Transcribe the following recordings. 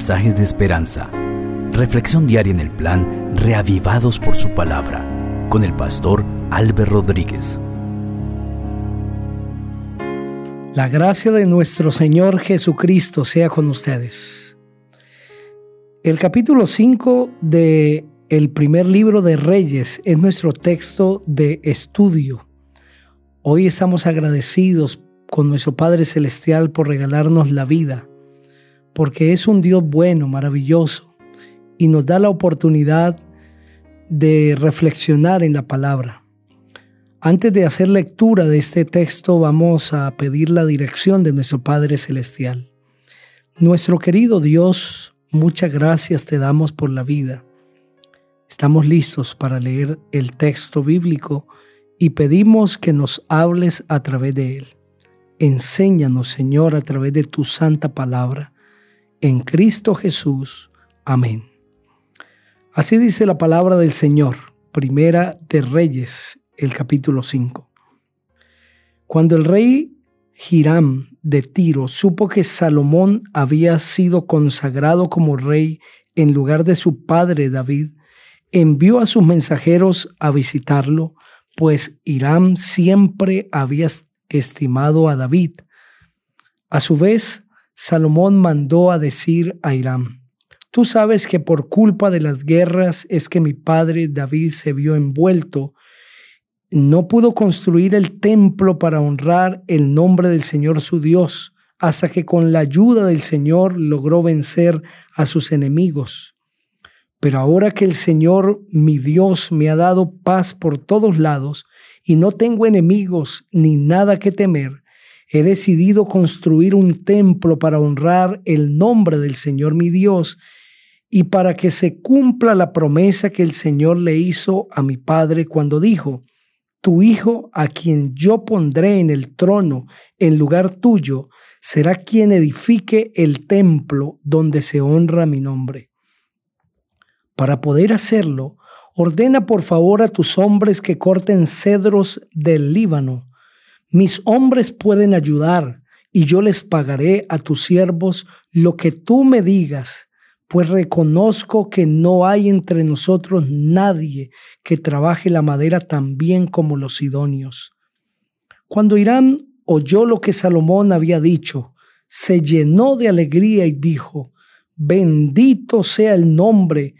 mensajes de esperanza. Reflexión diaria en el plan Reavivados por su palabra con el pastor Álvaro Rodríguez. La gracia de nuestro Señor Jesucristo sea con ustedes. El capítulo 5 de el primer libro de Reyes es nuestro texto de estudio. Hoy estamos agradecidos con nuestro Padre Celestial por regalarnos la vida porque es un Dios bueno, maravilloso, y nos da la oportunidad de reflexionar en la palabra. Antes de hacer lectura de este texto vamos a pedir la dirección de nuestro Padre Celestial. Nuestro querido Dios, muchas gracias te damos por la vida. Estamos listos para leer el texto bíblico y pedimos que nos hables a través de él. Enséñanos, Señor, a través de tu santa palabra en Cristo Jesús. Amén. Así dice la palabra del Señor, primera de Reyes, el capítulo 5. Cuando el rey Hiram de Tiro supo que Salomón había sido consagrado como rey en lugar de su padre David, envió a sus mensajeros a visitarlo, pues Hiram siempre había estimado a David. A su vez, Salomón mandó a decir a Hiram, Tú sabes que por culpa de las guerras es que mi padre David se vio envuelto. No pudo construir el templo para honrar el nombre del Señor su Dios, hasta que con la ayuda del Señor logró vencer a sus enemigos. Pero ahora que el Señor mi Dios me ha dado paz por todos lados, y no tengo enemigos ni nada que temer, he decidido construir un templo para honrar el nombre del Señor mi Dios y para que se cumpla la promesa que el Señor le hizo a mi padre cuando dijo, Tu hijo, a quien yo pondré en el trono en lugar tuyo, será quien edifique el templo donde se honra mi nombre. Para poder hacerlo, ordena por favor a tus hombres que corten cedros del Líbano mis hombres pueden ayudar y yo les pagaré a tus siervos lo que tú me digas, pues reconozco que no hay entre nosotros nadie que trabaje la madera tan bien como los sidonios. Cuando Irán oyó lo que Salomón había dicho, se llenó de alegría y dijo, bendito sea el nombre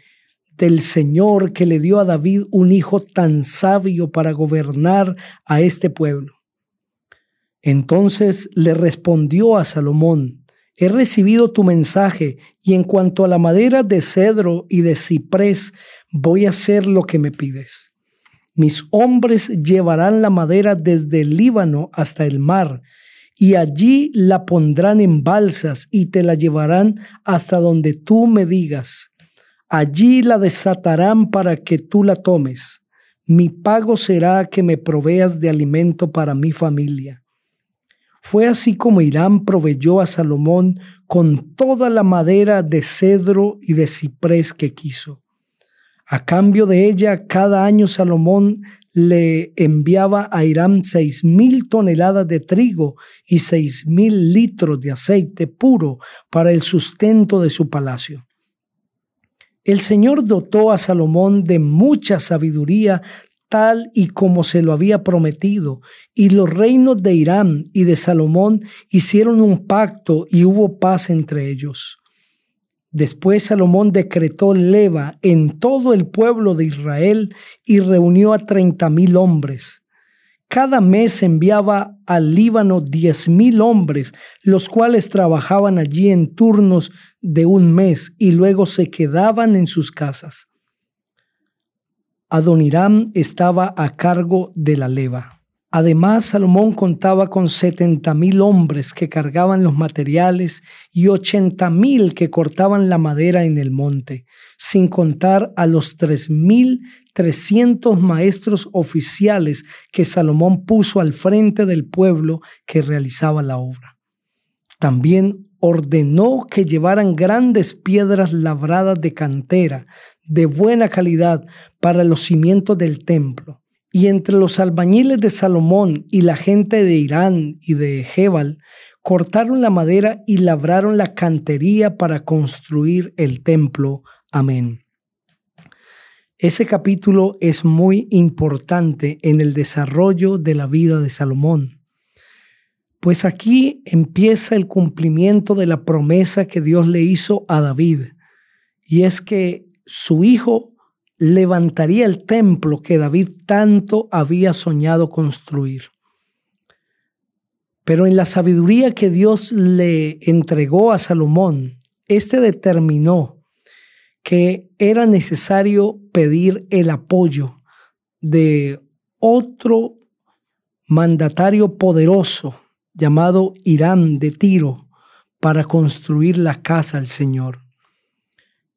del Señor que le dio a David un hijo tan sabio para gobernar a este pueblo. Entonces le respondió a Salomón, he recibido tu mensaje y en cuanto a la madera de cedro y de ciprés, voy a hacer lo que me pides. Mis hombres llevarán la madera desde el Líbano hasta el mar, y allí la pondrán en balsas y te la llevarán hasta donde tú me digas. Allí la desatarán para que tú la tomes. Mi pago será que me proveas de alimento para mi familia. Fue así como Irán proveyó a Salomón con toda la madera de cedro y de ciprés que quiso. A cambio de ella, cada año Salomón le enviaba a Irán seis mil toneladas de trigo y seis mil litros de aceite puro para el sustento de su palacio. El Señor dotó a Salomón de mucha sabiduría tal y como se lo había prometido, y los reinos de Irán y de Salomón hicieron un pacto y hubo paz entre ellos. Después Salomón decretó leva en todo el pueblo de Israel y reunió a treinta mil hombres. Cada mes enviaba al Líbano diez mil hombres, los cuales trabajaban allí en turnos de un mes y luego se quedaban en sus casas. Adoniram estaba a cargo de la leva. Además, Salomón contaba con setenta mil hombres que cargaban los materiales y ochenta mil que cortaban la madera en el monte, sin contar a los tres mil trescientos maestros oficiales que Salomón puso al frente del pueblo que realizaba la obra. También ordenó que llevaran grandes piedras labradas de cantera, de buena calidad para los cimientos del templo. Y entre los albañiles de Salomón y la gente de Irán y de Jebal, cortaron la madera y labraron la cantería para construir el templo. Amén. Ese capítulo es muy importante en el desarrollo de la vida de Salomón, pues aquí empieza el cumplimiento de la promesa que Dios le hizo a David, y es que su hijo levantaría el templo que David tanto había soñado construir. Pero en la sabiduría que Dios le entregó a Salomón, éste determinó que era necesario pedir el apoyo de otro mandatario poderoso llamado Irán de Tiro para construir la casa al Señor.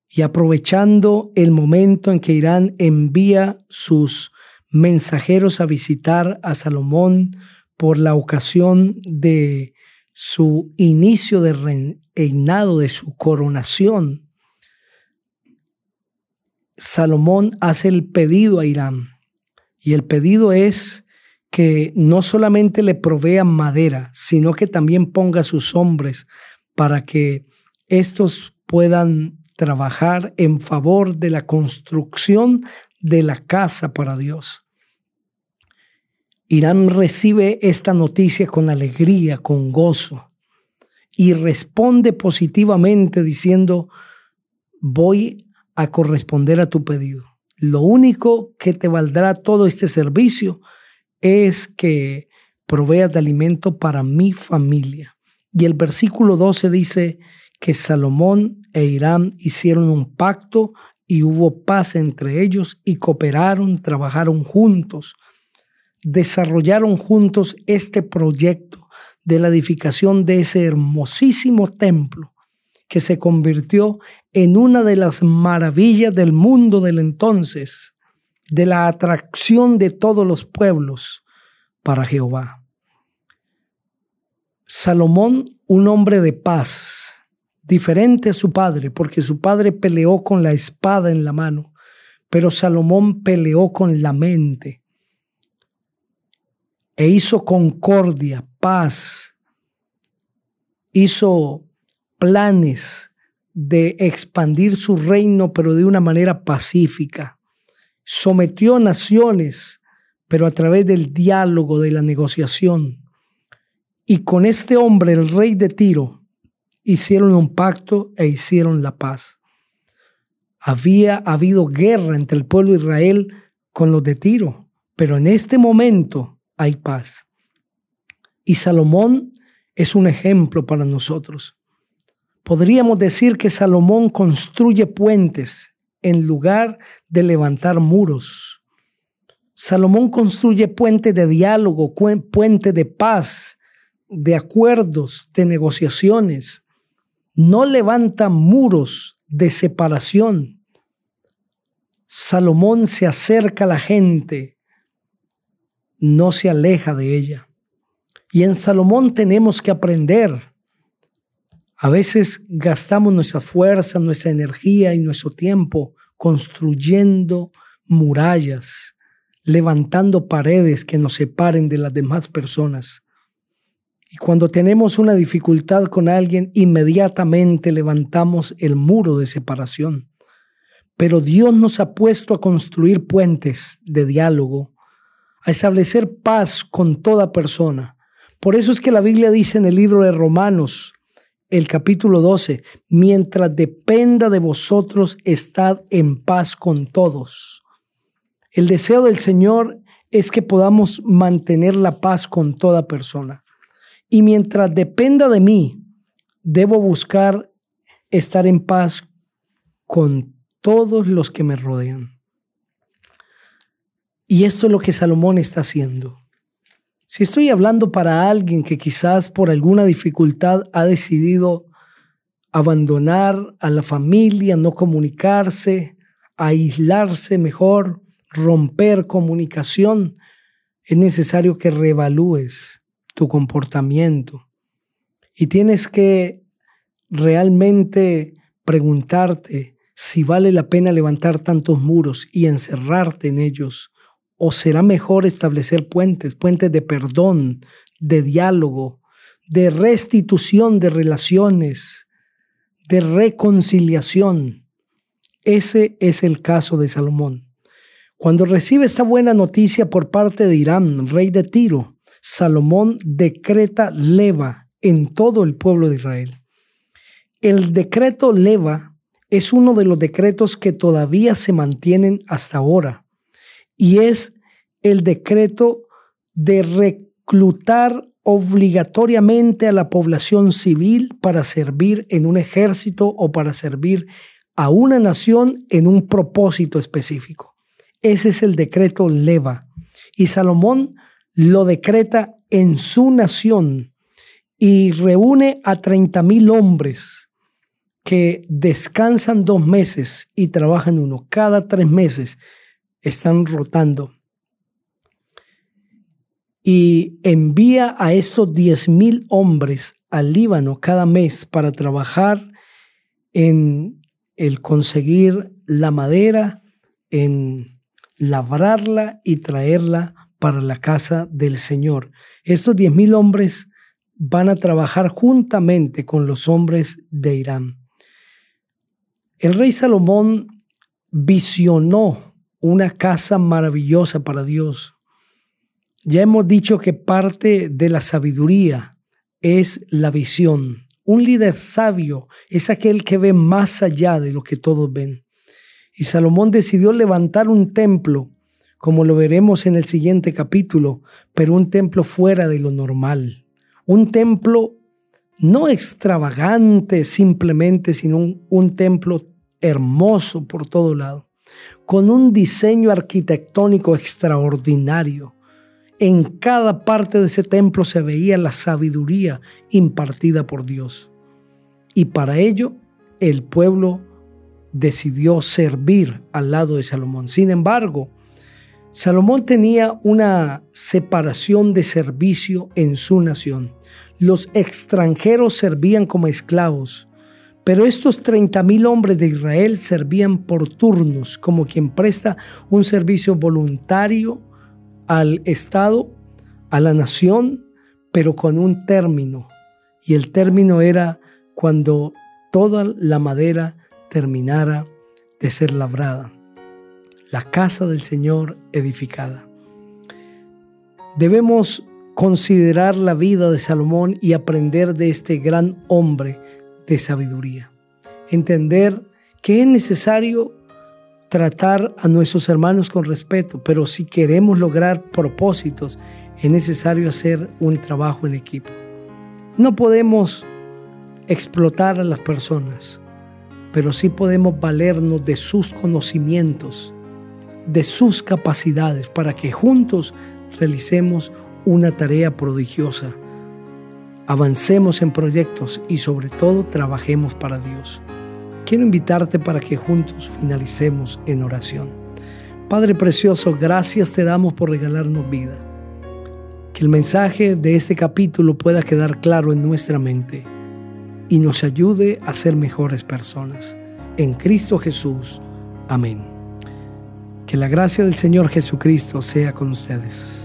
Y aprovechando el momento en que Irán envía sus mensajeros a visitar a Salomón por la ocasión de su inicio de reinado, de su coronación, Salomón hace el pedido a Irán. Y el pedido es que no solamente le provea madera, sino que también ponga sus hombres para que estos puedan trabajar en favor de la construcción de la casa para Dios. Irán recibe esta noticia con alegría, con gozo, y responde positivamente diciendo, voy a corresponder a tu pedido. Lo único que te valdrá todo este servicio es que proveas de alimento para mi familia. Y el versículo 12 dice que Salomón e Irán hicieron un pacto y hubo paz entre ellos y cooperaron, trabajaron juntos desarrollaron juntos este proyecto de la edificación de ese hermosísimo templo que se convirtió en una de las maravillas del mundo del entonces, de la atracción de todos los pueblos para Jehová. Salomón, un hombre de paz, diferente a su padre, porque su padre peleó con la espada en la mano, pero Salomón peleó con la mente e hizo concordia, paz, hizo planes de expandir su reino, pero de una manera pacífica. Sometió naciones, pero a través del diálogo, de la negociación. Y con este hombre, el rey de Tiro, hicieron un pacto e hicieron la paz. Había habido guerra entre el pueblo de Israel con los de Tiro, pero en este momento hay paz. Y Salomón es un ejemplo para nosotros. Podríamos decir que Salomón construye puentes en lugar de levantar muros. Salomón construye puentes de diálogo, puentes de paz, de acuerdos, de negociaciones. No levanta muros de separación. Salomón se acerca a la gente, no se aleja de ella. Y en Salomón tenemos que aprender. A veces gastamos nuestra fuerza, nuestra energía y nuestro tiempo construyendo murallas, levantando paredes que nos separen de las demás personas. Y cuando tenemos una dificultad con alguien, inmediatamente levantamos el muro de separación. Pero Dios nos ha puesto a construir puentes de diálogo, a establecer paz con toda persona. Por eso es que la Biblia dice en el libro de Romanos, el capítulo 12, mientras dependa de vosotros, estad en paz con todos. El deseo del Señor es que podamos mantener la paz con toda persona. Y mientras dependa de mí, debo buscar estar en paz con todos los que me rodean. Y esto es lo que Salomón está haciendo. Si estoy hablando para alguien que quizás por alguna dificultad ha decidido abandonar a la familia, no comunicarse, aislarse mejor, romper comunicación, es necesario que reevalúes tu comportamiento. Y tienes que realmente preguntarte si vale la pena levantar tantos muros y encerrarte en ellos ¿O será mejor establecer puentes, puentes de perdón, de diálogo, de restitución de relaciones, de reconciliación. Ese es el caso de Salomón. Cuando recibe esta buena noticia por parte de Irán, rey de Tiro, Salomón decreta leva en todo el pueblo de Israel. El decreto leva es uno de los decretos que todavía se mantienen hasta ahora y es el decreto de reclutar obligatoriamente a la población civil para servir en un ejército o para servir a una nación en un propósito específico. Ese es el decreto leva. Y Salomón lo decreta en su nación y reúne a 30 mil hombres que descansan dos meses y trabajan uno. Cada tres meses están rotando. Y envía a estos diez mil hombres al Líbano cada mes para trabajar en el conseguir la madera, en labrarla y traerla para la casa del Señor. Estos diez mil hombres van a trabajar juntamente con los hombres de Irán. El rey Salomón visionó una casa maravillosa para Dios. Ya hemos dicho que parte de la sabiduría es la visión. Un líder sabio es aquel que ve más allá de lo que todos ven. Y Salomón decidió levantar un templo como lo veremos en el siguiente capítulo, pero un templo fuera de lo normal. Un templo no extravagante simplemente, sino un, templo hermoso por todo lado, con un diseño arquitectónico extraordinario. En cada parte de ese templo se veía la sabiduría impartida por Dios. Y para ello el pueblo decidió servir al lado de Salomón. Sin embargo, Salomón tenía una separación de servicio en su nación. Los extranjeros servían como esclavos, pero estos 30 mil hombres de Israel servían por turnos, como quien presta un servicio voluntario al Estado, a la nación, pero con un término. Y el término era cuando toda la madera terminara de ser labrada la casa del Señor edificada. Debemos considerar la vida de Salomón y aprender de este gran hombre de sabiduría. Entender que es necesario tratar a nuestros hermanos con respeto, pero si queremos lograr propósitos, es necesario hacer un trabajo en equipo. No podemos explotar a las personas, pero sí podemos valernos de sus conocimientos de sus capacidades para que juntos realicemos una tarea prodigiosa, avancemos en proyectos y sobre todo trabajemos para Dios. Quiero invitarte para que juntos finalicemos en oración. Padre Precioso, gracias te damos por regalarnos vida. Que el mensaje de este capítulo pueda quedar claro en nuestra mente y nos ayude a ser mejores personas. En Cristo Jesús. Amén. Que la gracia del Señor Jesucristo sea con ustedes.